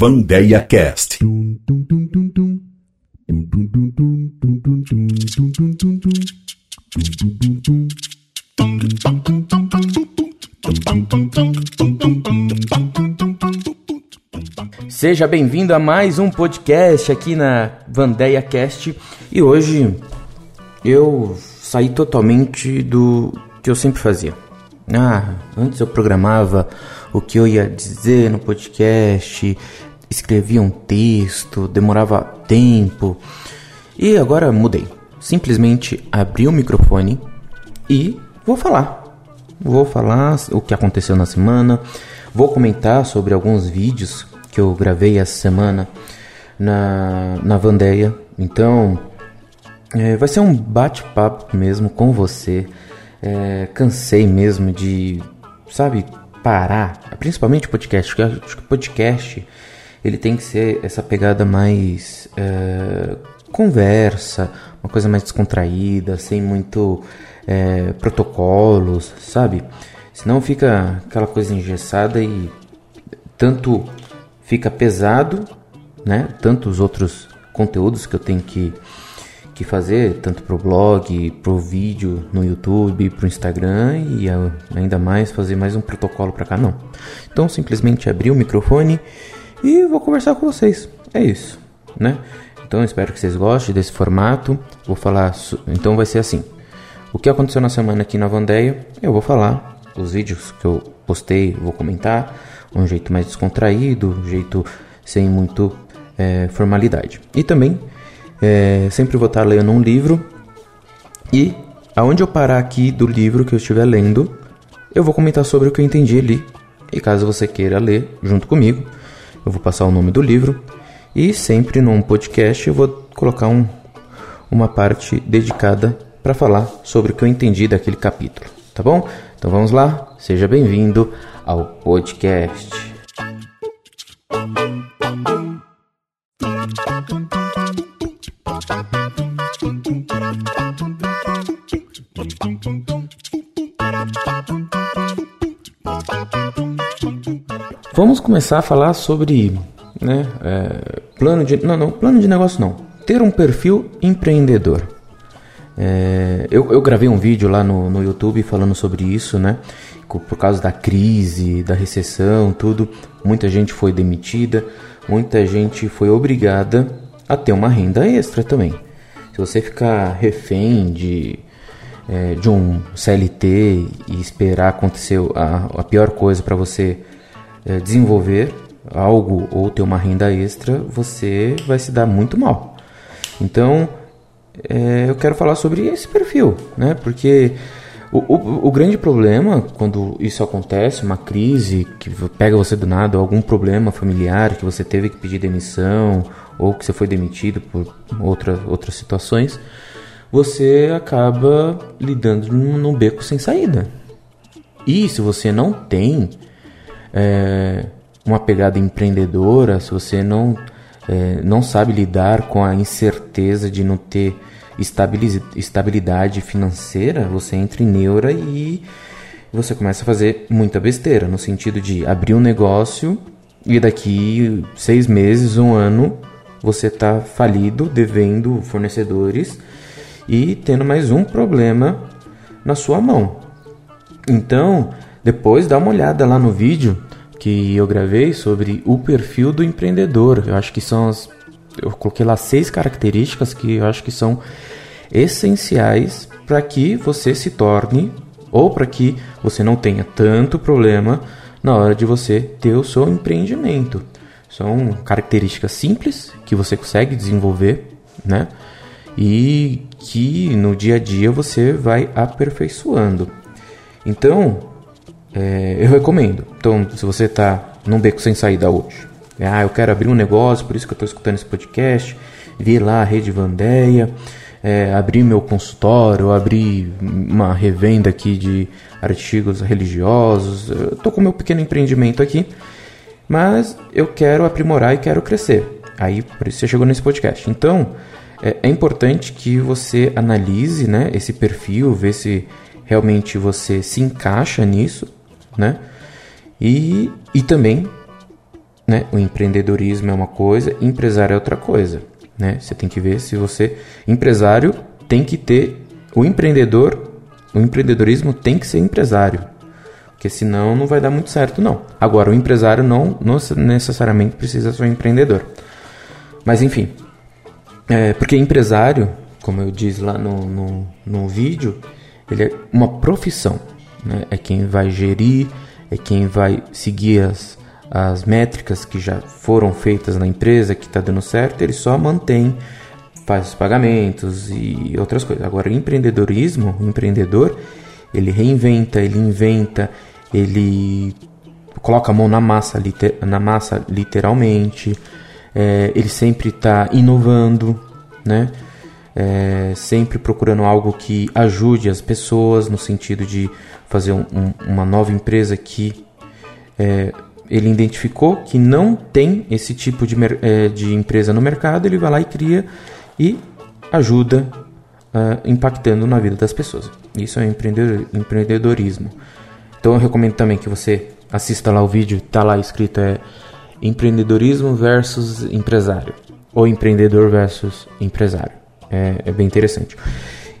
Vandeia Cast. Seja bem-vindo a mais um podcast aqui na Vandeia Cast e hoje eu saí totalmente do que eu sempre fazia. Ah, antes eu programava o que eu ia dizer no podcast, escrevia um texto, demorava tempo e agora mudei. Simplesmente abri o microfone e vou falar. Vou falar o que aconteceu na semana, vou comentar sobre alguns vídeos que eu gravei essa semana na, na Vandeia. Então, é, vai ser um bate-papo mesmo com você. É, cansei mesmo de, sabe, parar, principalmente podcast, acho que podcast ele tem que ser essa pegada mais é, conversa, uma coisa mais descontraída, sem muito é, protocolos, sabe? Senão fica aquela coisa engessada e tanto fica pesado, né? Tantos outros conteúdos que eu tenho que, que fazer, tanto pro blog, pro vídeo no YouTube, pro Instagram e ainda mais fazer mais um protocolo para cá, não. Então simplesmente abri o microfone e vou conversar com vocês. É isso, né? Então espero que vocês gostem desse formato. Vou falar, então vai ser assim. O que aconteceu na semana aqui na Vandeia, eu vou falar. Os vídeos que eu postei, vou comentar um jeito mais descontraído, um jeito sem muito é, formalidade. E também é, sempre vou estar lendo um livro e aonde eu parar aqui do livro que eu estiver lendo, eu vou comentar sobre o que eu entendi ali. E caso você queira ler junto comigo, eu vou passar o nome do livro e sempre num podcast eu vou colocar um, uma parte dedicada para falar sobre o que eu entendi daquele capítulo, tá bom? Então vamos lá, seja bem-vindo ao podcast. Vamos começar a falar sobre né, é, plano de não, não plano de negócio não ter um perfil empreendedor é, eu, eu, gravei um vídeo lá no, no YouTube falando sobre isso, né? Por causa da crise, da recessão, tudo, muita gente foi demitida, muita gente foi obrigada a ter uma renda extra também. Se você ficar refém de, é, de um CLT e esperar acontecer a, a pior coisa para você desenvolver algo ou ter uma renda extra, você vai se dar muito mal. Então, é, eu quero falar sobre esse perfil, né? Porque o, o, o, grande problema quando isso acontece, uma crise que pega você do nada, algum problema familiar que você teve que pedir demissão ou que você foi demitido por outra, outras situações, você acaba lidando num beco sem saída. E se você não tem é, uma pegada empreendedora, se você não é, não sabe lidar com a incerteza de não ter estabilidade financeira, você entra em neura e você começa a fazer muita besteira, no sentido de abrir um negócio e daqui seis meses, um ano, você está falido, devendo fornecedores e tendo mais um problema na sua mão. Então, depois dá uma olhada lá no vídeo que eu gravei sobre o perfil do empreendedor. Eu acho que são as. Eu coloquei lá seis características que eu acho que são essenciais para que você se torne ou para que você não tenha tanto problema na hora de você ter o seu empreendimento. São características simples que você consegue desenvolver, né? E que no dia a dia você vai aperfeiçoando. Então, é, eu recomendo. Então, se você está num beco sem saída hoje, ah, eu quero abrir um negócio, por isso que eu estou escutando esse podcast, vi lá a Rede Vandeia, é, abrir meu consultório, abrir uma revenda aqui de artigos religiosos, estou com meu pequeno empreendimento aqui, mas eu quero aprimorar e quero crescer. Aí, por isso você chegou nesse podcast. Então, é, é importante que você analise né, esse perfil, ver se realmente você se encaixa nisso, né? E, e também né? O empreendedorismo é uma coisa, empresário é outra coisa, né? Você tem que ver se você empresário tem que ter o empreendedor, o empreendedorismo tem que ser empresário, porque senão não vai dar muito certo não. Agora o empresário não, não necessariamente precisa ser um empreendedor, mas enfim, é, porque empresário, como eu disse lá no, no, no vídeo, ele é uma profissão, né? É quem vai gerir, é quem vai seguir as as métricas que já foram feitas na empresa, que está dando certo, ele só mantém, faz os pagamentos e outras coisas. Agora, o empreendedorismo, o empreendedor, ele reinventa, ele inventa, ele coloca a mão na massa, liter, na massa literalmente, é, ele sempre está inovando, né? É, sempre procurando algo que ajude as pessoas no sentido de fazer um, um, uma nova empresa que é, ele identificou que não tem esse tipo de, é, de empresa no mercado, ele vai lá e cria e ajuda uh, impactando na vida das pessoas. Isso é empreendedor, empreendedorismo. Então eu recomendo também que você assista lá o vídeo, está lá escrito é empreendedorismo versus empresário ou empreendedor versus empresário. É, é bem interessante.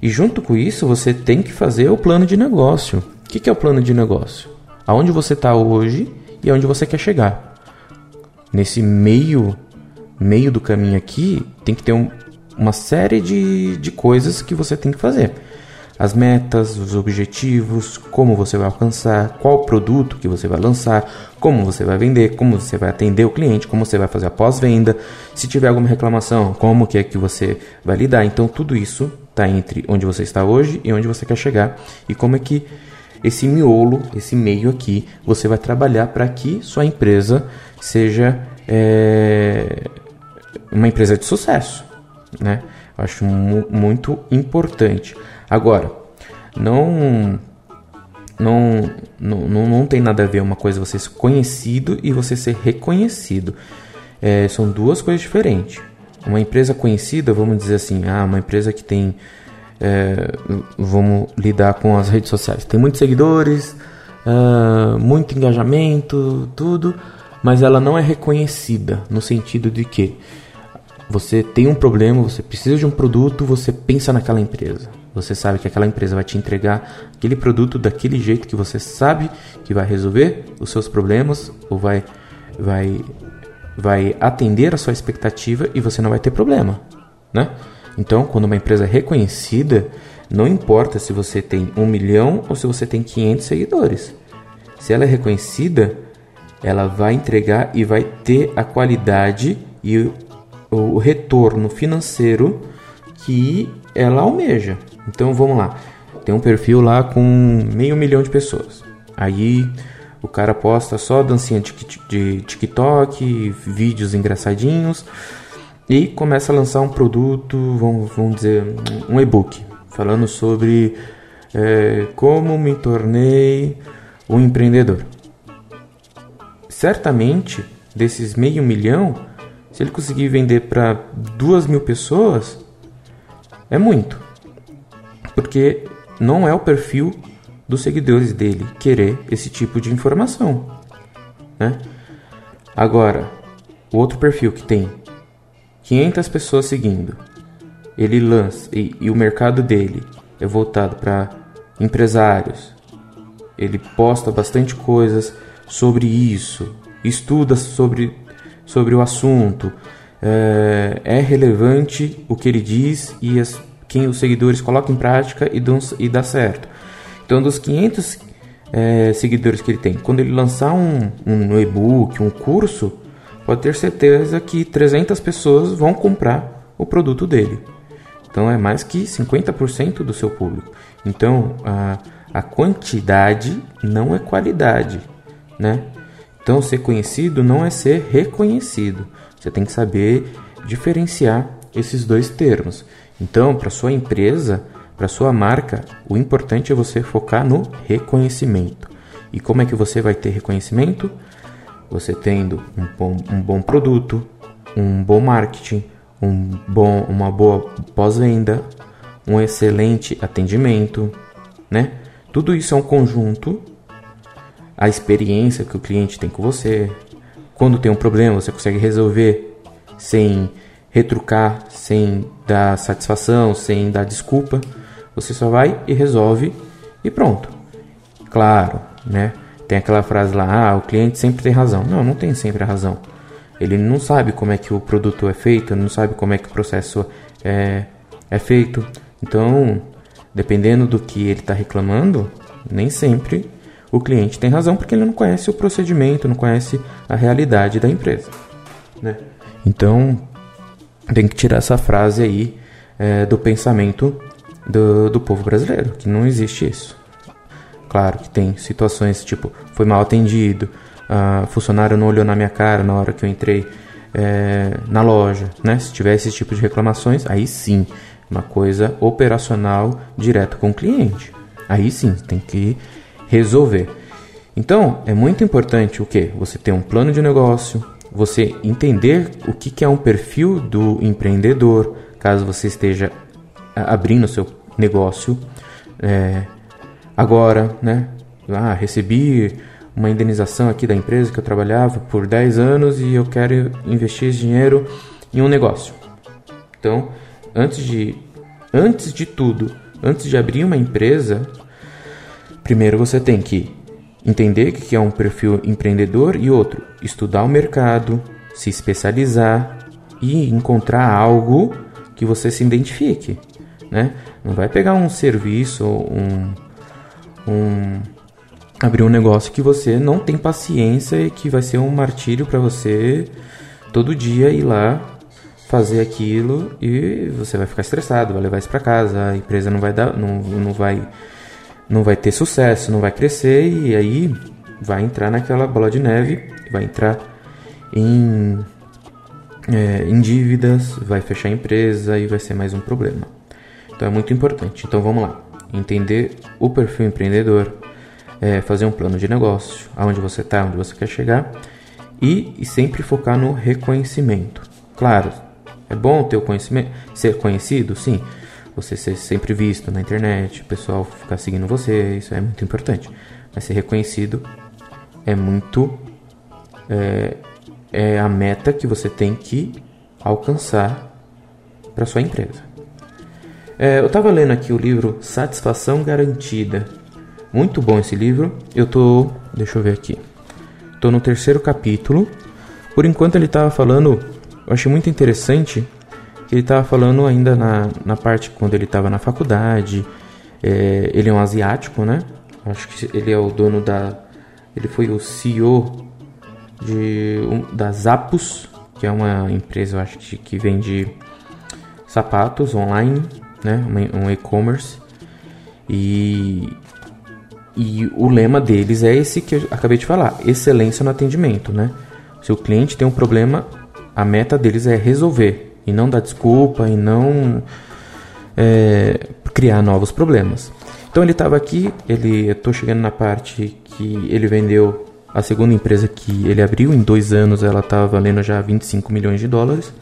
E junto com isso você tem que fazer o plano de negócio. O que, que é o plano de negócio? Aonde você está hoje e aonde você quer chegar. Nesse meio meio do caminho aqui, tem que ter um, uma série de, de coisas que você tem que fazer. As metas, os objetivos, como você vai alcançar, qual produto que você vai lançar, como você vai vender, como você vai atender o cliente, como você vai fazer a pós-venda, se tiver alguma reclamação, como que é que você vai lidar. Então tudo isso está entre onde você está hoje e onde você quer chegar e como é que esse miolo, esse meio aqui, você vai trabalhar para que sua empresa seja é, uma empresa de sucesso, né? Eu acho mu muito importante. Agora, não, não, não, não tem nada a ver uma coisa você ser conhecido e você ser reconhecido. É, são duas coisas diferentes. Uma empresa conhecida, vamos dizer assim, ah, uma empresa que tem é, vamos lidar com as redes sociais. Tem muitos seguidores, uh, muito engajamento, tudo, mas ela não é reconhecida no sentido de que você tem um problema, você precisa de um produto, você pensa naquela empresa. Você sabe que aquela empresa vai te entregar aquele produto daquele jeito que você sabe que vai resolver os seus problemas ou vai vai vai atender a sua expectativa e você não vai ter problema, né? Então, quando uma empresa é reconhecida, não importa se você tem um milhão ou se você tem 500 seguidores. Se ela é reconhecida, ela vai entregar e vai ter a qualidade e o, o retorno financeiro que ela almeja. Então vamos lá, tem um perfil lá com meio milhão de pessoas. Aí o cara posta só dancinha de TikTok, vídeos engraçadinhos e começa a lançar um produto, vamos, vamos dizer, um e-book, falando sobre é, como me tornei um empreendedor. Certamente, desses meio milhão, se ele conseguir vender para duas mil pessoas, é muito. Porque não é o perfil dos seguidores dele querer esse tipo de informação. Né? Agora, o outro perfil que tem 500 pessoas seguindo. Ele lança e, e o mercado dele é voltado para empresários. Ele posta bastante coisas sobre isso, estuda sobre, sobre o assunto. É, é relevante o que ele diz e as, quem os seguidores colocam em prática e, dão, e dá certo. Então, dos 500 é, seguidores que ele tem, quando ele lançar um, um e-book, um curso, pode ter certeza que 300 pessoas vão comprar o produto dele. Então é mais que 50% do seu público. Então a, a quantidade não é qualidade, né? Então ser conhecido não é ser reconhecido. Você tem que saber diferenciar esses dois termos. Então, para sua empresa, para sua marca, o importante é você focar no reconhecimento. E como é que você vai ter reconhecimento? você tendo um bom, um bom produto, um bom marketing, um bom, uma boa pós-venda, um excelente atendimento, né? Tudo isso é um conjunto, a experiência que o cliente tem com você, quando tem um problema, você consegue resolver sem retrucar, sem dar satisfação, sem dar desculpa. Você só vai e resolve e pronto. Claro, né? Tem aquela frase lá, ah, o cliente sempre tem razão. Não, não tem sempre a razão. Ele não sabe como é que o produto é feito, não sabe como é que o processo é, é feito. Então, dependendo do que ele está reclamando, nem sempre o cliente tem razão porque ele não conhece o procedimento, não conhece a realidade da empresa. Né? Então, tem que tirar essa frase aí é, do pensamento do, do povo brasileiro, que não existe isso. Claro que tem situações tipo, foi mal atendido, a funcionário não olhou na minha cara na hora que eu entrei é, na loja, né? Se tiver esse tipo de reclamações, aí sim, uma coisa operacional direto com o cliente. Aí sim, tem que resolver. Então, é muito importante o que? Você ter um plano de negócio, você entender o que, é um perfil do empreendedor, caso você esteja abrindo seu negócio é, agora, né? Ah, recebi uma indenização aqui da empresa que eu trabalhava por 10 anos e eu quero investir esse dinheiro em um negócio. Então, antes de antes de tudo, antes de abrir uma empresa, primeiro você tem que entender que é um perfil empreendedor e outro, estudar o mercado, se especializar e encontrar algo que você se identifique, né? Não vai pegar um serviço, um, um abrir um negócio que você não tem paciência e que vai ser um martírio para você todo dia ir lá fazer aquilo e você vai ficar estressado, vai levar isso para casa, a empresa não vai dar, não, não vai não vai ter sucesso, não vai crescer e aí vai entrar naquela bola de neve, vai entrar em, é, em dívidas, vai fechar a empresa e vai ser mais um problema. Então é muito importante. Então vamos lá, entender o perfil empreendedor, é, fazer um plano de negócio, aonde você está, onde você quer chegar e, e sempre focar no reconhecimento. Claro, é bom ter o conhecimento, ser conhecido, sim você ser sempre visto na internet, o pessoal ficar seguindo você, isso é muito importante. Mas ser reconhecido é muito. É, é a meta que você tem que alcançar para sua empresa. É, eu estava lendo aqui o livro Satisfação Garantida. Muito bom esse livro. Eu tô, deixa eu ver aqui. Tô no terceiro capítulo. Por enquanto ele estava falando, eu achei muito interessante ele estava falando ainda na, na parte quando ele estava na faculdade. É, ele é um asiático, né? Acho que ele é o dono da. Ele foi o CEO de, um, da Zappos, que é uma empresa, eu acho que, que vende sapatos online, né? Um, e-commerce. E, e o lema deles é esse que eu acabei de falar: excelência no atendimento, né? Se o cliente tem um problema, a meta deles é resolver e não dar desculpa e não é, criar novos problemas. Então ele estava aqui, ele estou chegando na parte que ele vendeu a segunda empresa que ele abriu em dois anos, ela estava valendo já 25 milhões de dólares.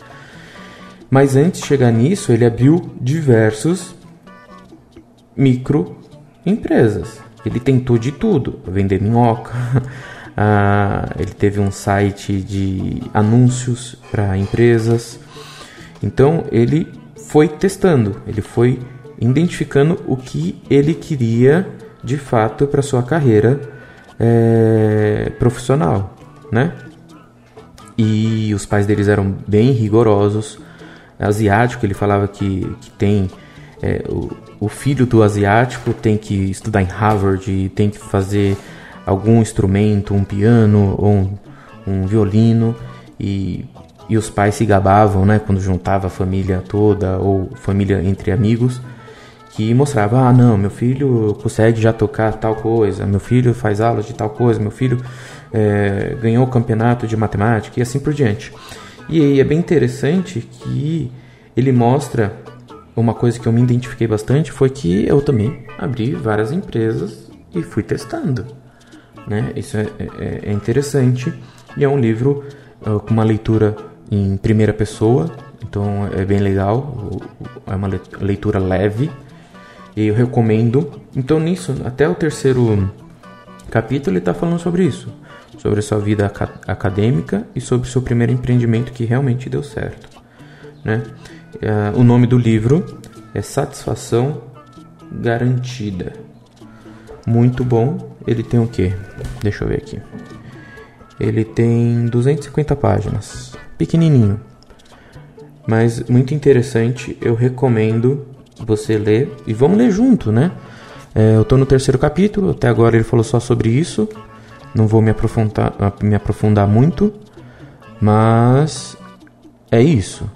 Mas antes de chegar nisso, ele abriu diversos micro empresas. Ele tentou de tudo, vender minhoca. ah, ele teve um site de anúncios para empresas. Então ele foi testando, ele foi identificando o que ele queria de fato para sua carreira é, profissional, né? E os pais deles eram bem rigorosos. Asiático, ele falava que, que tem é, o, o, filho do asiático tem que estudar em Harvard, tem que fazer algum instrumento, um piano ou um, um violino e e os pais se gabavam, né, quando juntava a família toda ou família entre amigos, que mostrava, ah, não, meu filho consegue já tocar tal coisa, meu filho faz aulas de tal coisa, meu filho é, ganhou o campeonato de matemática e assim por diante. E aí é bem interessante que ele mostra uma coisa que eu me identifiquei bastante foi que eu também abri várias empresas e fui testando, né? Isso é, é, é interessante e é um livro uh, com uma leitura em primeira pessoa, então é bem legal, é uma leitura leve e eu recomendo. Então nisso, até o terceiro capítulo ele está falando sobre isso, sobre a sua vida acadêmica e sobre o seu primeiro empreendimento que realmente deu certo. Né? Uh, o nome do livro é Satisfação Garantida. Muito bom. Ele tem o quê? Deixa eu ver aqui. Ele tem 250 páginas. Pequenininho. Mas muito interessante. Eu recomendo você ler. E vamos ler junto, né? É, eu estou no terceiro capítulo. Até agora ele falou só sobre isso. Não vou me aprofundar, me aprofundar muito. Mas é isso.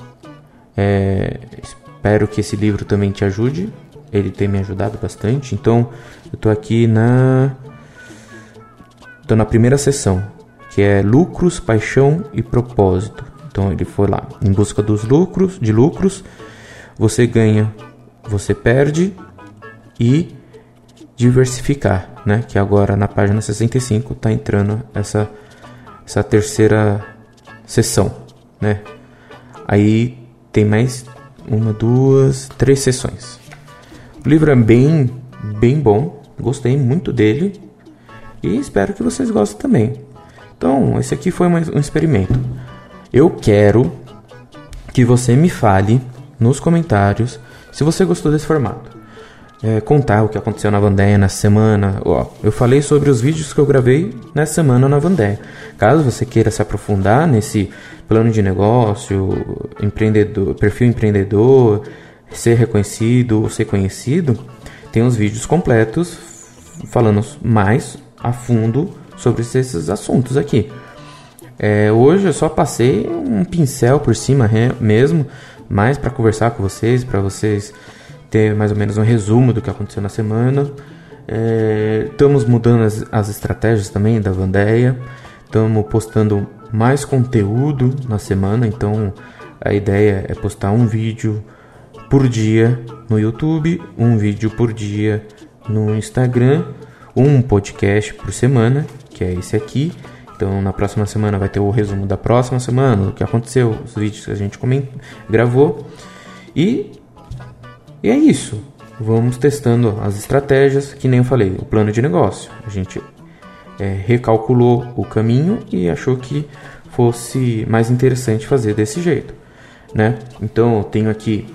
É, espero que esse livro também te ajude. Ele tem me ajudado bastante. Então, eu estou aqui na. Estou na primeira sessão, que é lucros, paixão e propósito. Então ele foi lá em busca dos lucros, de lucros. Você ganha, você perde e diversificar, né? Que agora na página 65 está entrando essa essa terceira sessão, né? Aí tem mais uma, duas, três sessões. O livro é bem, bem bom. Gostei muito dele e espero que vocês gostem também. Então, esse aqui foi um experimento. Eu quero que você me fale nos comentários se você gostou desse formato. É, contar o que aconteceu na Vandeia nessa semana. Ó, eu falei sobre os vídeos que eu gravei nessa semana na Vandeia. Caso você queira se aprofundar nesse plano de negócio, empreendedor, perfil empreendedor, ser reconhecido ou ser conhecido, tem os vídeos completos falando mais a fundo sobre esses assuntos aqui. É, hoje eu só passei um pincel por cima mesmo, mais para conversar com vocês, para vocês ter mais ou menos um resumo do que aconteceu na semana. É, estamos mudando as, as estratégias também da Vandeia, estamos postando mais conteúdo na semana, então a ideia é postar um vídeo por dia no YouTube, um vídeo por dia no Instagram, um podcast por semana, que é esse aqui. Então na próxima semana vai ter o resumo da próxima semana, o que aconteceu, os vídeos que a gente comentou, gravou. E, e é isso. Vamos testando as estratégias, que nem eu falei, o plano de negócio. A gente é, recalculou o caminho e achou que fosse mais interessante fazer desse jeito, né? Então eu tenho aqui,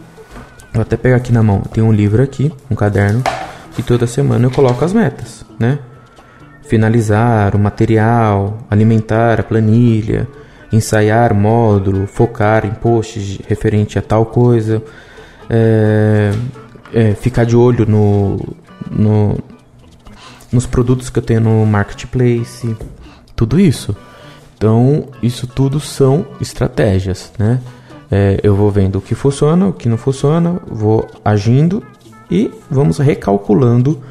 vou até pegar aqui na mão, tem um livro aqui, um caderno, e toda semana eu coloco as metas, né? Finalizar o material, alimentar a planilha, ensaiar módulo, focar em posts referente a tal coisa, é, é, ficar de olho no, no, nos produtos que eu tenho no marketplace, tudo isso. Então, isso tudo são estratégias, né? É, eu vou vendo o que funciona, o que não funciona, vou agindo e vamos recalculando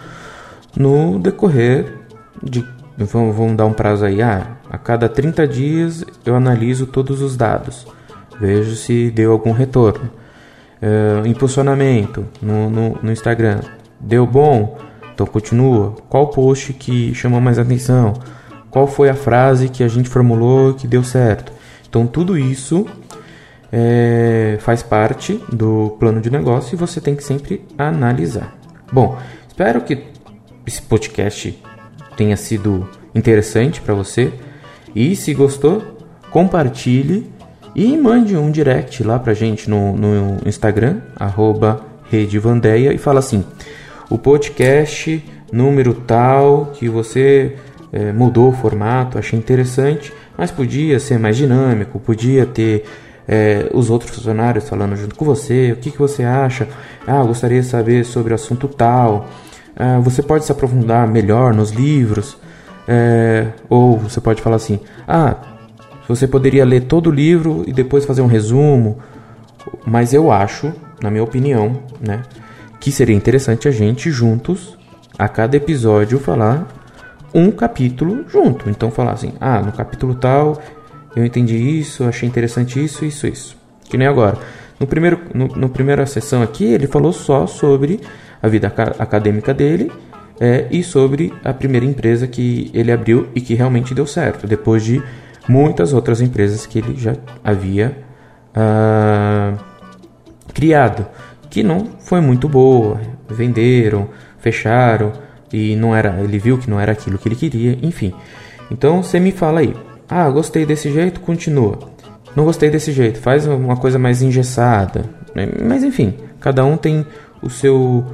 no decorrer de. Vamos, vamos dar um prazo aí. Ah, a cada 30 dias eu analiso todos os dados, vejo se deu algum retorno. É, impulsionamento no, no, no Instagram deu bom, então continua. Qual post que chamou mais atenção? Qual foi a frase que a gente formulou que deu certo? Então tudo isso é, faz parte do plano de negócio e você tem que sempre analisar. Bom, espero que esse podcast tenha sido interessante para você e se gostou, compartilhe e mande um direct lá pra gente no, no Instagram, arroba Redevandeia, e fala assim: o podcast número tal que você é, mudou o formato, achei interessante, mas podia ser mais dinâmico, podia ter é, os outros funcionários falando junto com você, o que, que você acha? Ah, gostaria de saber sobre o assunto tal. Ah, você pode se aprofundar melhor nos livros, é, ou você pode falar assim: ah, você poderia ler todo o livro e depois fazer um resumo. Mas eu acho, na minha opinião, né, que seria interessante a gente juntos, a cada episódio, falar um capítulo junto. Então falar assim, ah, no capítulo tal eu entendi isso, achei interessante isso, isso, isso. Que nem agora. No primeiro, no, no primeira sessão aqui ele falou só sobre a vida acadêmica dele é, e sobre a primeira empresa que ele abriu e que realmente deu certo, depois de muitas outras empresas que ele já havia ah, criado, que não foi muito boa, venderam, fecharam, e não era, ele viu que não era aquilo que ele queria, enfim. Então você me fala aí. Ah, gostei desse jeito, continua. Não gostei desse jeito, faz uma coisa mais engessada. Mas enfim, cada um tem o seu,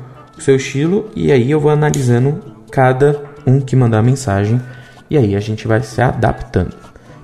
o seu estilo e aí eu vou analisando cada um que mandar mensagem e aí a gente vai se adaptando.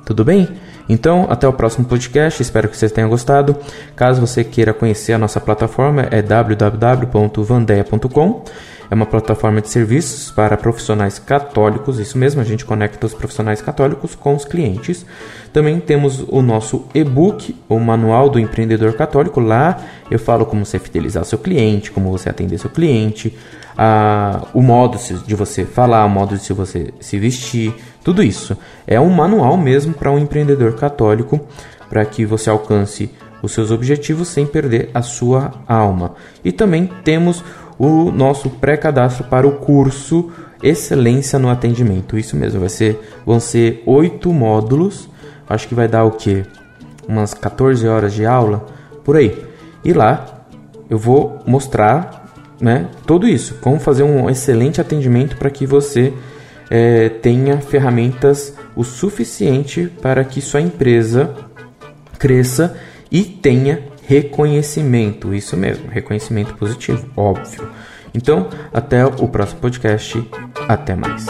Tudo bem? Então, até o próximo podcast. Espero que vocês tenham gostado. Caso você queira conhecer a nossa plataforma, é www.vandeia.com. É uma plataforma de serviços para profissionais católicos, isso mesmo, a gente conecta os profissionais católicos com os clientes. Também temos o nosso e-book, o Manual do Empreendedor Católico. Lá eu falo como você fidelizar seu cliente, como você atender seu cliente, a, o modo de você falar, o modo de você se vestir, tudo isso. É um manual mesmo para um empreendedor católico, para que você alcance os seus objetivos sem perder a sua alma. E também temos o nosso pré-cadastro para o curso Excelência no Atendimento. Isso mesmo, vai ser, vão ser oito módulos. Acho que vai dar o que? Umas 14 horas de aula por aí. E lá eu vou mostrar né, tudo isso, como fazer um excelente atendimento para que você é, tenha ferramentas o suficiente para que sua empresa cresça e tenha reconhecimento. Isso mesmo, reconhecimento positivo, óbvio. Então, até o próximo podcast. Até mais.